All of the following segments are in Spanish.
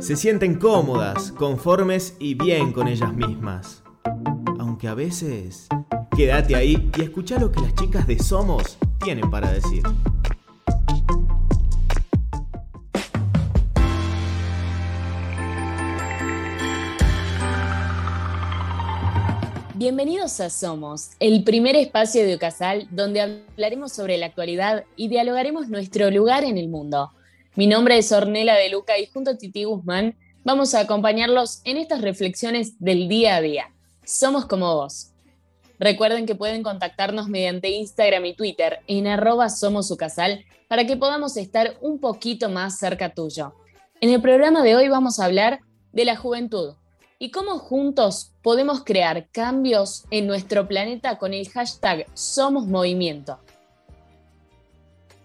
se sienten cómodas, conformes y bien con ellas mismas. Aunque a veces... Quédate ahí y escucha lo que las chicas de Somos tienen para decir. Bienvenidos a Somos, el primer espacio de Ocasal donde hablaremos sobre la actualidad y dialogaremos nuestro lugar en el mundo. Mi nombre es Ornela de Luca y junto a Titi Guzmán vamos a acompañarlos en estas reflexiones del día a día. Somos como vos. Recuerden que pueden contactarnos mediante Instagram y Twitter en arroba somosucasal para que podamos estar un poquito más cerca tuyo. En el programa de hoy vamos a hablar de la juventud, y cómo juntos podemos crear cambios en nuestro planeta con el hashtag Somos Movimiento.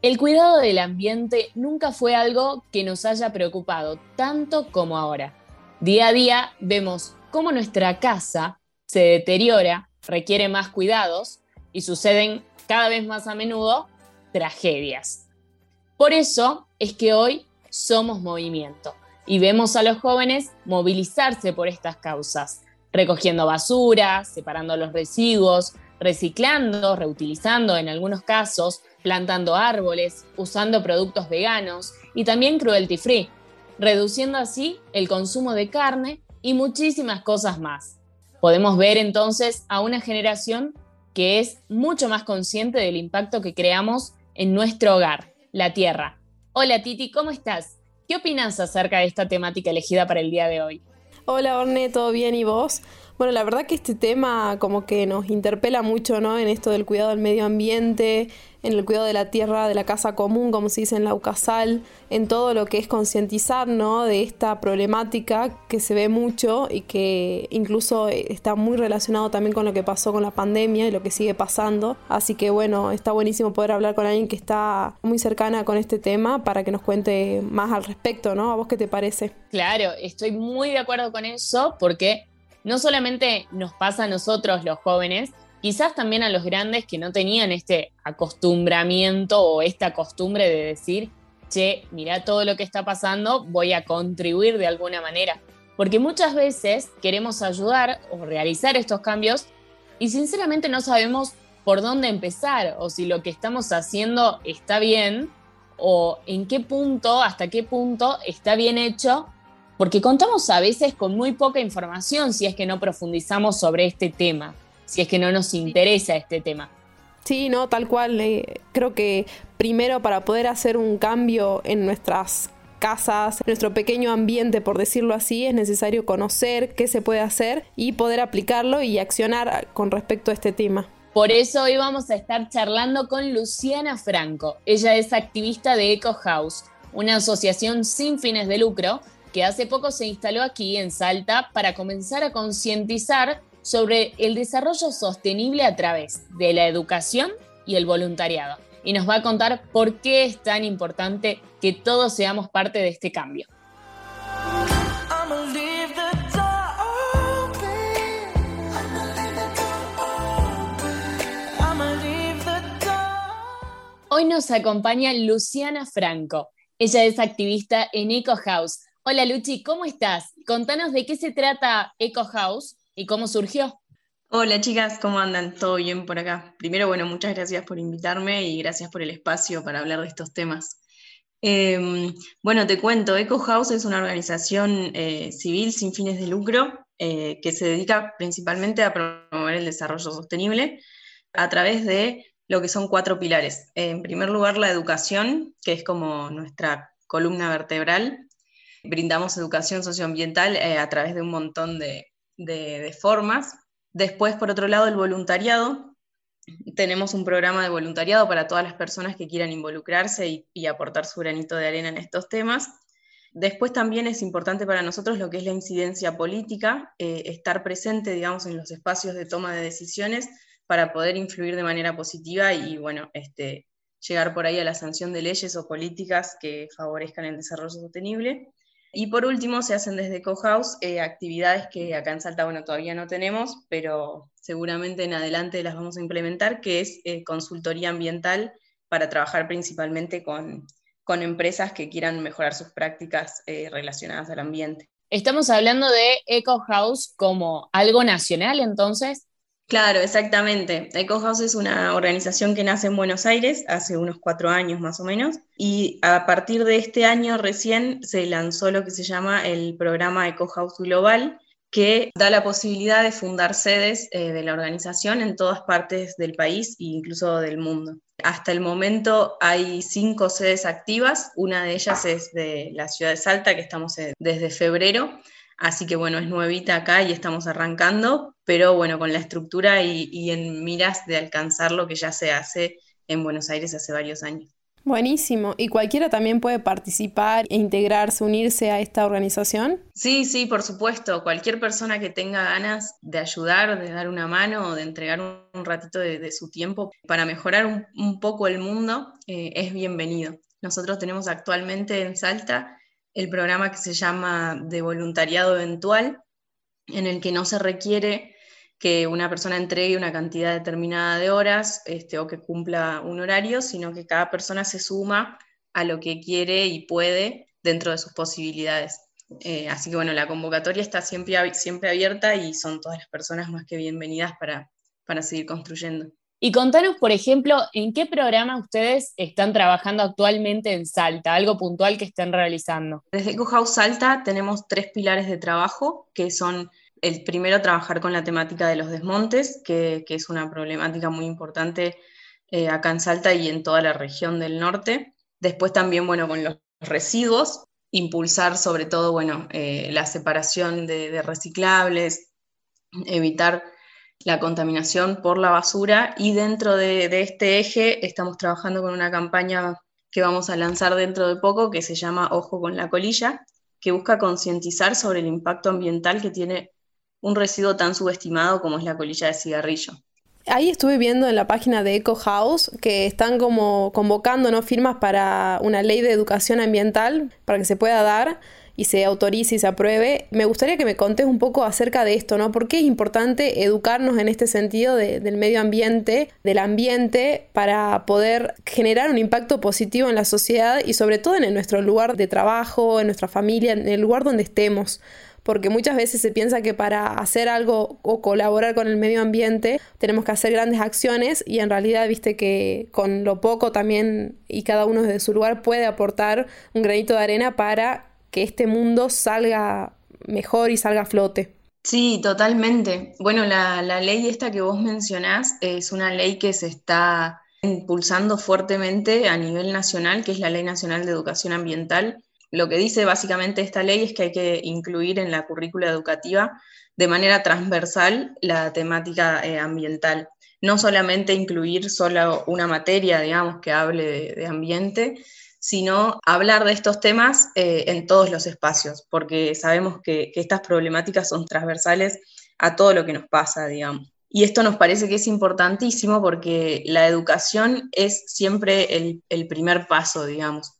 El cuidado del ambiente nunca fue algo que nos haya preocupado tanto como ahora. Día a día vemos cómo nuestra casa se deteriora, requiere más cuidados y suceden cada vez más a menudo tragedias. Por eso es que hoy somos movimiento y vemos a los jóvenes movilizarse por estas causas, recogiendo basura, separando los residuos, reciclando, reutilizando en algunos casos, plantando árboles, usando productos veganos y también cruelty free, reduciendo así el consumo de carne y muchísimas cosas más. Podemos ver entonces a una generación que es mucho más consciente del impacto que creamos en nuestro hogar, la tierra. Hola Titi, ¿cómo estás? ¿Qué opinas acerca de esta temática elegida para el día de hoy? Hola Orne, ¿todo bien y vos? Bueno, la verdad que este tema como que nos interpela mucho, ¿no? En esto del cuidado del medio ambiente, en el cuidado de la tierra, de la casa común, como se dice en la UCASAL, en todo lo que es concientizar, ¿no? De esta problemática que se ve mucho y que incluso está muy relacionado también con lo que pasó con la pandemia y lo que sigue pasando. Así que bueno, está buenísimo poder hablar con alguien que está muy cercana con este tema para que nos cuente más al respecto, ¿no? ¿A vos qué te parece? Claro, estoy muy de acuerdo con eso porque no solamente nos pasa a nosotros los jóvenes, quizás también a los grandes que no tenían este acostumbramiento o esta costumbre de decir, che, mira todo lo que está pasando, voy a contribuir de alguna manera. Porque muchas veces queremos ayudar o realizar estos cambios y sinceramente no sabemos por dónde empezar o si lo que estamos haciendo está bien o en qué punto, hasta qué punto está bien hecho porque contamos a veces con muy poca información si es que no profundizamos sobre este tema, si es que no nos interesa este tema. Sí, no, tal cual. Eh, creo que primero para poder hacer un cambio en nuestras casas, nuestro pequeño ambiente, por decirlo así, es necesario conocer qué se puede hacer y poder aplicarlo y accionar con respecto a este tema. Por eso hoy vamos a estar charlando con Luciana Franco. Ella es activista de Eco House, una asociación sin fines de lucro que hace poco se instaló aquí en Salta para comenzar a concientizar sobre el desarrollo sostenible a través de la educación y el voluntariado. Y nos va a contar por qué es tan importante que todos seamos parte de este cambio. Hoy nos acompaña Luciana Franco. Ella es activista en Eco House, Hola Luchi, ¿cómo estás? Contanos de qué se trata Eco House y cómo surgió. Hola chicas, ¿cómo andan? ¿Todo bien por acá? Primero, bueno, muchas gracias por invitarme y gracias por el espacio para hablar de estos temas. Em, bueno, te cuento, Eco House es una organización eh, civil sin fines de lucro eh, que se dedica principalmente a promover el desarrollo sostenible a través de lo que son cuatro pilares. En primer lugar, la educación, que es como nuestra columna vertebral, brindamos educación socioambiental eh, a través de un montón de, formas. Después, por otro lado, el voluntariado. Tenemos un programa de voluntariado para todas las personas que quieran involucrarse y, aportar su granito de arena en estos temas. Después también es importante para nosotros lo que es la incidencia política, eh, estar presente, digamos, en los espacios de toma de decisiones para poder influir de manera positiva y, bueno, este, llegar por ahí a la sanción de leyes o políticas que favorezcan el desarrollo sostenible. Y por último, se hacen desde Cohouse eh, actividades que acá en Salta, bueno, todavía no tenemos, pero seguramente en adelante las vamos a implementar, que es eh, consultoría ambiental para trabajar principalmente con, con empresas que quieran mejorar sus prácticas eh, relacionadas al ambiente. Estamos hablando de Eco House como algo nacional, entonces. Claro, exactamente. Eco House es una organización que nace en Buenos Aires hace unos cuatro años más o menos y a partir de este año recién se lanzó lo que se llama el programa Eco House Global, que da la posibilidad de fundar sedes eh, de la organización en todas partes del país e incluso del mundo. Hasta el momento hay cinco sedes activas, una de ellas es de la ciudad de Salta, que estamos desde febrero, así que bueno, es nuevita acá y estamos arrancando, pero bueno, con la estructura y, y en miras de alcanzar lo que ya se hace en Buenos Aires hace varios años. Buenísimo. ¿Y cualquiera también puede participar e integrarse, unirse a esta organización? Sí, sí, por supuesto. Cualquier persona que tenga ganas de ayudar, de dar una mano o de entregar un, ratito de, su tiempo para mejorar un, poco el mundo eh, es bienvenido. Nosotros tenemos actualmente en Salta el programa que se llama de voluntariado eventual, en el que no se requiere que una persona entregue una cantidad determinada de horas este, o que cumpla un horario, sino que cada persona se suma a lo que quiere y puede dentro de sus posibilidades. Eh, así que bueno, la convocatoria está siempre, siempre abierta y son todas las personas más que bienvenidas para, para seguir construyendo. Y contanos, por ejemplo, en qué programa ustedes están trabajando actualmente en Salta, algo puntual que estén realizando. Desde EcoHouse Salta tenemos tres pilares de trabajo, que son el primero, trabajar con la temática de los desmontes, que, es una problemática muy importante eh, acá en Salta y en toda la región del norte. Después también, bueno, con los residuos, impulsar sobre todo, bueno, eh, la separación de, reciclables, evitar la contaminación por la basura y dentro de, este eje estamos trabajando con una campaña que vamos a lanzar dentro de poco que se llama Ojo con la colilla, que busca concientizar sobre el impacto ambiental que tiene un residuo tan subestimado como es la colilla de cigarrillo. Ahí estuve viendo en la página de Eco House que están como convocando ¿no? firmas para una ley de educación ambiental para que se pueda dar y se autorice y se apruebe. Me gustaría que me contes un poco acerca de esto, ¿no? ¿Por qué es importante educarnos en este sentido del medio ambiente, del ambiente, para poder generar un impacto positivo en la sociedad y sobre todo en nuestro lugar de trabajo, en nuestra familia, en el lugar donde estemos? porque muchas veces se piensa que para hacer algo o colaborar con el medio ambiente tenemos que hacer grandes acciones y en realidad viste que con lo poco también y cada uno desde su lugar puede aportar un granito de arena para que este mundo salga mejor y salga a flote. Sí, totalmente. Bueno, la, ley esta que vos mencionás es una ley que se está impulsando fuertemente a nivel nacional, que es la Ley Nacional de Educación Ambiental, lo que dice básicamente esta ley es que hay que incluir en la currícula educativa de manera transversal la temática eh, ambiental. No solamente incluir solo una materia, digamos, que hable de, ambiente, sino hablar de estos temas eh, en todos los espacios, porque sabemos que, estas problemáticas son transversales a todo lo que nos pasa, digamos. Y esto nos parece que es importantísimo porque la educación es siempre el, primer paso, digamos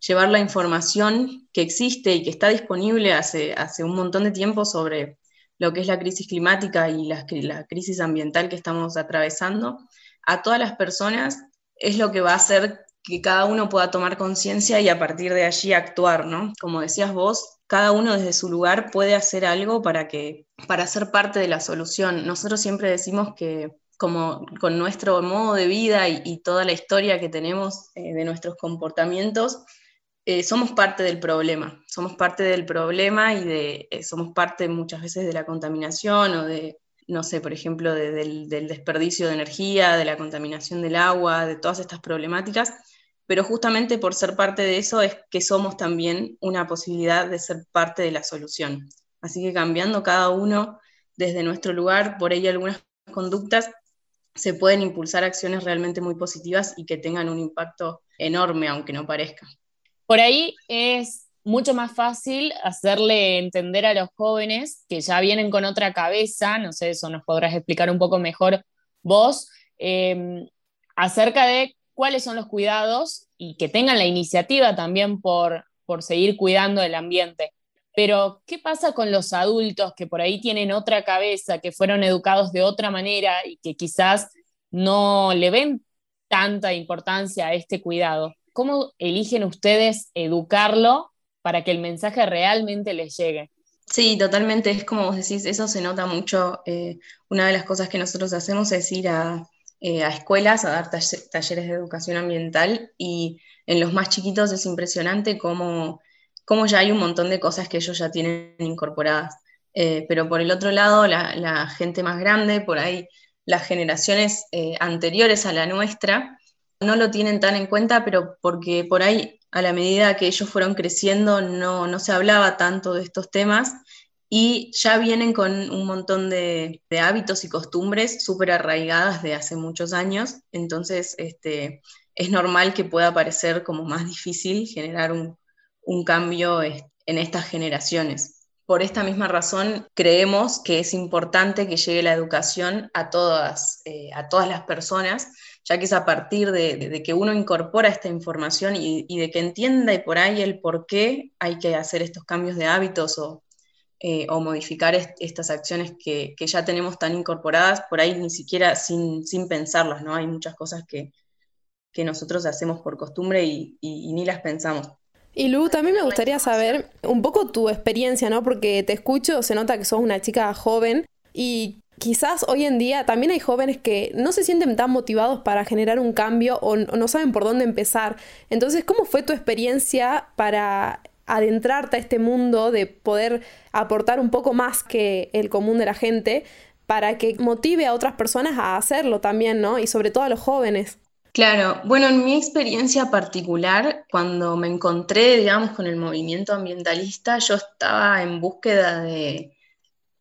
llevar la información que existe y que está disponible hace, hace un montón de tiempo sobre lo que es la crisis climática y la, la crisis ambiental que estamos atravesando, a todas las personas es lo que va a hacer que cada uno pueda tomar conciencia y a partir de allí actuar, ¿no? Como decías vos, cada uno desde su lugar puede hacer algo para que para ser parte de la solución. Nosotros siempre decimos que como con nuestro modo de vida y, toda la historia que tenemos eh, de nuestros comportamientos, eh, somos parte del problema, somos parte del problema y de, eh, somos parte muchas veces de la contaminación o de, no sé, por ejemplo, del, desperdicio de energía, de la contaminación del agua, de todas estas problemáticas, pero justamente por ser parte de eso es que somos también una posibilidad de ser parte de la solución. Así que cambiando cada uno desde nuestro lugar, por ahí algunas conductas se pueden impulsar acciones realmente muy positivas y que tengan un impacto enorme, aunque no parezca. Por ahí es mucho más fácil hacerle entender a los jóvenes que ya vienen con otra cabeza, no sé, eso nos podrás explicar un poco mejor vos, em, acerca de cuáles son los cuidados y que tengan la iniciativa también por, por seguir cuidando el ambiente. Pero, ¿qué pasa con los adultos que por ahí tienen otra cabeza, que fueron educados de otra manera y que quizás no le ven tanta importancia a este cuidado? ¿cómo eligen ustedes educarlo para que el mensaje realmente les llegue? Sí, totalmente, es como vos decís, eso se nota mucho. Eh, una de las cosas que nosotros hacemos es ir a, eh, escuelas a dar talleres de educación ambiental y en los más chiquitos es impresionante cómo, cómo ya hay un montón de cosas que ellos ya tienen incorporadas. Eh, pero por el otro lado, la, gente más grande, por ahí las generaciones anteriores a la nuestra, no lo tienen tan en cuenta, pero porque por ahí a la medida que ellos fueron creciendo no, se hablaba tanto de estos temas y ya vienen con un montón de, hábitos y costumbres súper arraigadas de hace muchos años, entonces este, es normal que pueda parecer como más difícil generar un, cambio en estas generaciones. Por esta misma razón, creemos que es importante que llegue la educación a todas, eh, a todas las personas, ya que es a partir de, que uno incorpora esta información y, de que entienda y por ahí el por qué hay que hacer estos cambios de hábitos eh, modificar estas acciones que, ya tenemos tan incorporadas, por ahí ni siquiera sin, pensarlas, ¿no? Hay muchas cosas que, nosotros hacemos por costumbre y, y ni las pensamos. Y Lu, también me gustaría saber un poco tu experiencia, ¿no? Porque te escucho, se nota que sos una chica joven y quizás hoy en día también hay jóvenes que no se sienten tan motivados para generar un cambio o, no saben por dónde empezar. Entonces, ¿cómo fue tu experiencia para adentrarte a este mundo de poder aportar un poco más que el común de la gente para que motive a otras personas a hacerlo también, ¿no? Y sobre todo a los jóvenes. Claro, bueno, en mi experiencia particular, cuando me encontré, digamos, con el movimiento ambientalista, yo estaba en búsqueda de,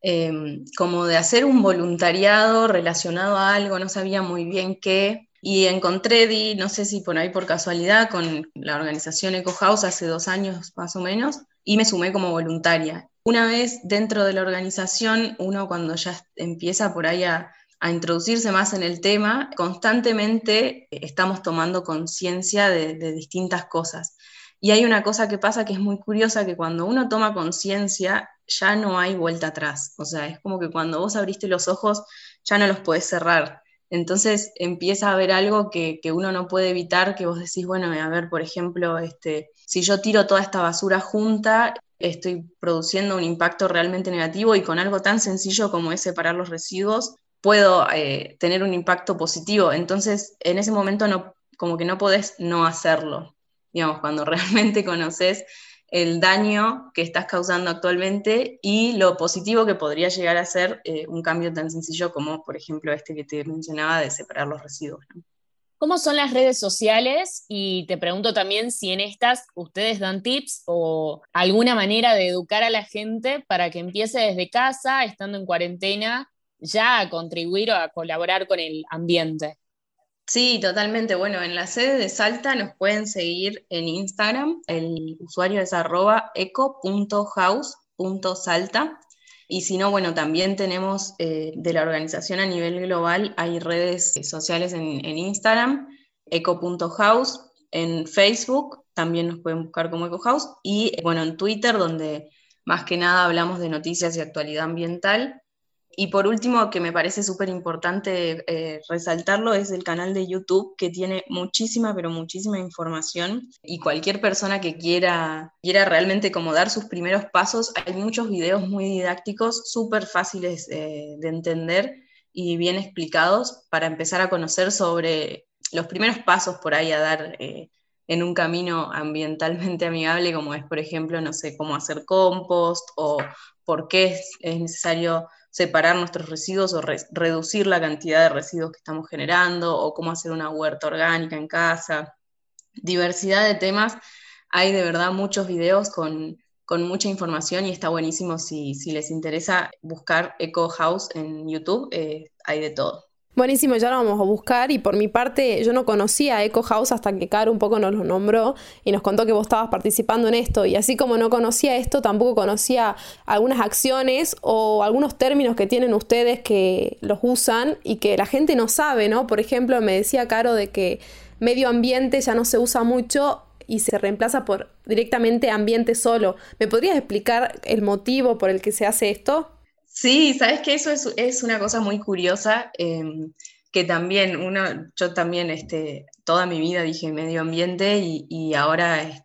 Em, como de hacer un voluntariado relacionado a algo, no sabía muy bien qué, y encontré, di, no sé si por ahí por casualidad, con la organización Eco House hace dos años más o menos, y me sumé como voluntaria. Una vez dentro de la organización, uno cuando ya empieza por ahí a, introducirse más en el tema, constantemente estamos tomando conciencia de, distintas cosas. Y hay una cosa que pasa que es muy curiosa, que cuando uno toma conciencia, ya no hay vuelta atrás. O sea, es como que cuando vos abriste los ojos, ya no los podés cerrar. Entonces empieza a haber algo que, uno no puede evitar, que vos decís, bueno, a ver, por ejemplo, este, si yo tiro toda esta basura junta, estoy produciendo un impacto realmente negativo y con algo tan sencillo como es separar los residuos, puedo eh, tener un impacto positivo. Entonces, en ese momento no, como que no podés no hacerlo. Digamos, cuando realmente conoces el daño que estás causando actualmente y lo positivo que podría llegar a ser eh, un cambio tan sencillo como, por ejemplo, este que te mencionaba de separar los residuos. ¿Cómo son las redes sociales? Y te pregunto también si en estas ustedes dan tips o alguna manera de educar a la gente para que empiece desde casa, estando en cuarentena, ya a contribuir o a colaborar con el ambiente. Sí, totalmente. Bueno, en la sede de Salta nos pueden seguir en Instagram. El usuario es arroba eco.house.salta. Y si no, bueno, también tenemos eh, de la organización a nivel global, hay redes sociales en, Instagram, eco.house, en Facebook, también nos pueden buscar como EcoHouse, y bueno, en Twitter, donde más que nada hablamos de noticias y actualidad ambiental. Y por último, que me parece súper importante eh, resaltarlo, es el canal de YouTube que tiene muchísima, pero muchísima información. Y cualquier persona que quiera, quiera realmente como dar sus primeros pasos, hay muchos videos muy didácticos, súper fáciles eh, de entender y bien explicados para empezar a conocer sobre los primeros pasos por ahí a dar eh, en un camino ambientalmente amigable, como es, por ejemplo, no sé, cómo hacer compost o por qué es, es necesario separar nuestros residuos o reducir la cantidad de residuos que estamos generando, o cómo hacer una huerta orgánica en casa. Diversidad de temas. Hay de verdad muchos videos con, mucha información y está buenísimo si, les interesa buscar Eco House en YouTube, eh, hay de todo. Buenísimo, ya lo vamos a buscar y por mi parte yo no conocía Eco House hasta que Caro un poco nos lo nombró y nos contó que vos estabas participando en esto y así como no conocía esto, tampoco conocía algunas acciones o algunos términos que tienen ustedes que los usan y que la gente no sabe, ¿no? Por ejemplo, me decía Caro de que medio ambiente ya no se usa mucho y se reemplaza por directamente ambiente solo. ¿Me podrías explicar el motivo por el que se hace esto? Sí, sabes que eso es, una cosa muy curiosa, em, que también uno, yo también este, toda mi vida dije medio ambiente y, ahora,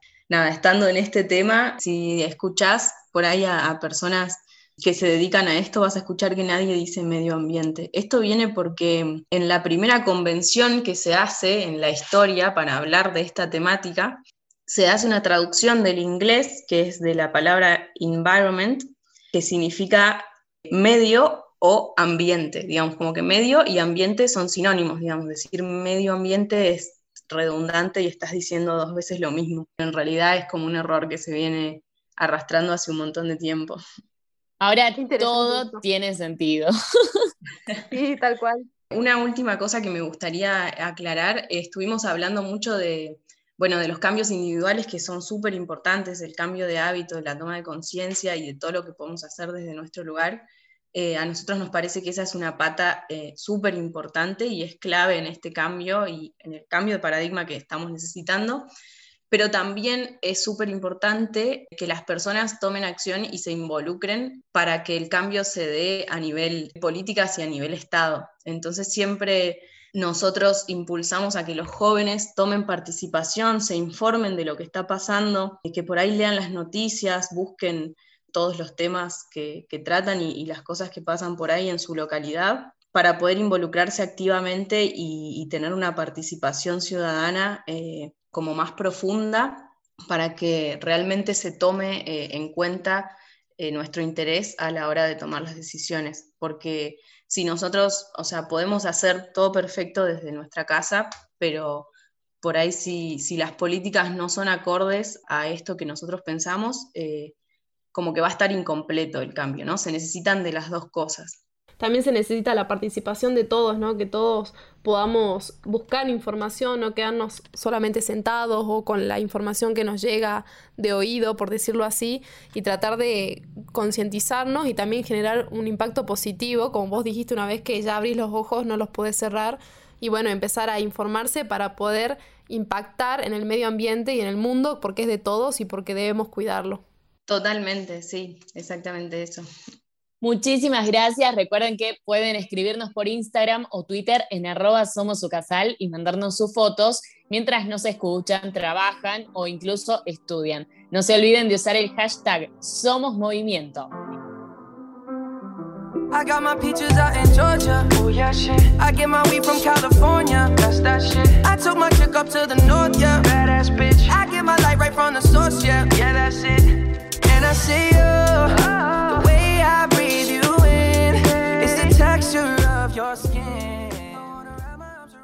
estando en este tema, si escuchás por ahí a, personas que se dedican a esto, vas a escuchar que nadie dice medio ambiente. Esto viene porque en la primera convención que se hace en la historia para hablar de esta temática, se hace una traducción del inglés, que es de la palabra environment, que significa medio o ambiente, digamos, como que medio y ambiente son sinónimos, digamos, decir medio ambiente es redundante y estás diciendo dos veces lo mismo. En realidad es como un error que se viene arrastrando hace un montón de tiempo. Ahora todo tiene sentido. Sí, tal cual. Una última cosa que me gustaría aclarar, estuvimos hablando mucho de, bueno, de los cambios individuales que son súper importantes, el cambio de hábito, la toma de conciencia y de todo lo que podemos hacer desde nuestro lugar. Eh, a nosotros nos parece que esa es una pata eh, súper importante y es clave en este cambio y en el cambio de paradigma que estamos necesitando, pero también es súper importante que las personas tomen acción y se involucren para que el cambio se dé a nivel políticas y a nivel Estado. Entonces siempre nosotros impulsamos a que los jóvenes tomen participación, se informen de lo que está pasando, que por ahí lean las noticias, busquen todos los temas que, tratan y, las cosas que pasan por ahí en su localidad para poder involucrarse activamente y, tener una participación ciudadana eh, como más profunda para que realmente se tome eh, en cuenta eh, nuestro interés a la hora de tomar las decisiones. Porque si nosotros, o sea, podemos hacer todo perfecto desde nuestra casa, pero por ahí si, si las políticas no son acordes a esto que nosotros pensamos, como que va a estar incompleto el cambio, ¿no? Se necesitan de las dos cosas. También se necesita la participación de todos, ¿no? Que todos podamos buscar información, no quedarnos solamente sentados o con la información que nos llega de oído, por decirlo así, y tratar de concientizarnos y también generar un impacto positivo, como vos dijiste una vez que ya abrís los ojos, no los podés cerrar, y bueno, empezar a informarse para poder impactar en el medio ambiente y en el mundo, porque es de todos y porque debemos cuidarlo. Totalmente, sí, exactamente eso. Muchísimas gracias. Recuerden que pueden escribirnos por Instagram o Twitter en arroba somos casal y mandarnos sus fotos mientras nos escuchan, trabajan o incluso estudian. No se olviden de usar el hashtag Somos Movimiento. I got my peaches out in Georgia. Oh yeah, shit. I get my weed from California. That's that shit. I took my chick up to the north, yeah. Badass bitch. I get my light right from the source, yeah. Yeah, that's it.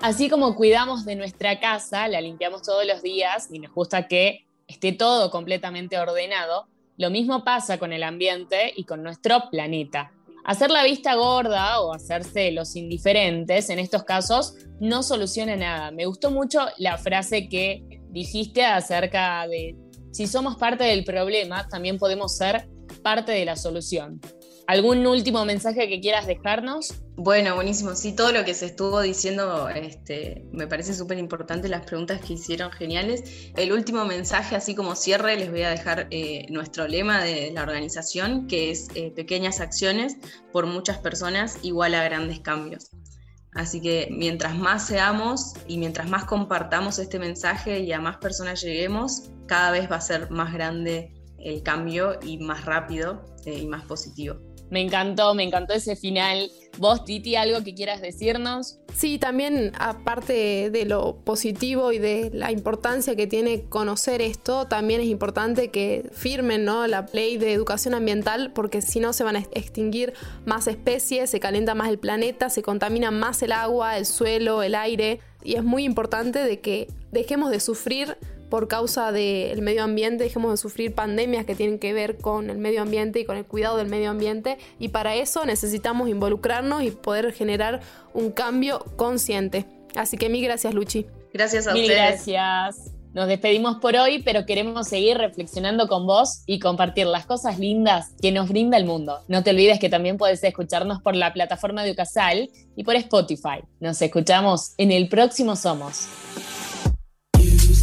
Así como cuidamos de nuestra casa, la limpiamos todos los días y nos gusta que esté todo completamente ordenado, lo mismo pasa con el ambiente y con nuestro planeta. Hacer la vista gorda o hacerse los indiferentes en estos casos no soluciona nada. Me gustó mucho la frase que dijiste acerca de si somos parte del problema, también podemos ser parte de la solución. ¿Algún último mensaje que quieras dejarnos? Bueno, buenísimo. Sí, todo lo que se estuvo diciendo este, me parece súper importante, las preguntas que hicieron geniales. El último mensaje, así como cierre, les voy a dejar eh, nuestro lema de la organización, que es eh, pequeñas acciones por muchas personas igual a grandes cambios. Así que mientras más seamos y mientras más compartamos este mensaje y a más personas lleguemos, cada vez va a ser más grande el cambio y más rápido eh, y más positivo. Me encantó, me encantó ese final. ¿Vos, Titi, algo que quieras decirnos? Sí, también aparte de lo positivo y de la importancia que tiene conocer esto, también es importante que firmen ¿no? la ley de educación ambiental porque si no se van a extinguir más especies, se calienta más el planeta, se contamina más el agua, el suelo, el aire y es muy importante de que dejemos de sufrir por causa del medio ambiente, dejemos de sufrir pandemias que tienen que ver con el medio ambiente y con el cuidado del medio ambiente y para eso necesitamos involucrarnos y poder generar un cambio consciente. Así que mil gracias Luchi. Gracias a mil gracias. Nos despedimos por hoy, pero queremos seguir reflexionando con vos y compartir las cosas lindas que nos brinda el mundo. No te olvides que también puedes escucharnos por la plataforma de Ucasal y por Spotify. Nos escuchamos en el próximo Somos.